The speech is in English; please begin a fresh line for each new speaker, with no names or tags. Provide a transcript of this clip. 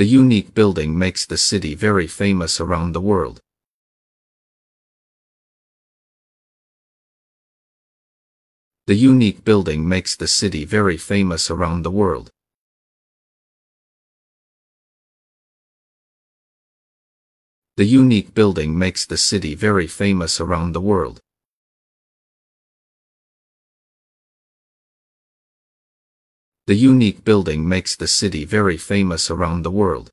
The unique building makes the city very famous around the world. The unique building makes the city very famous around the world. The unique building makes the city very famous around the world. The unique building makes the city very famous around the world.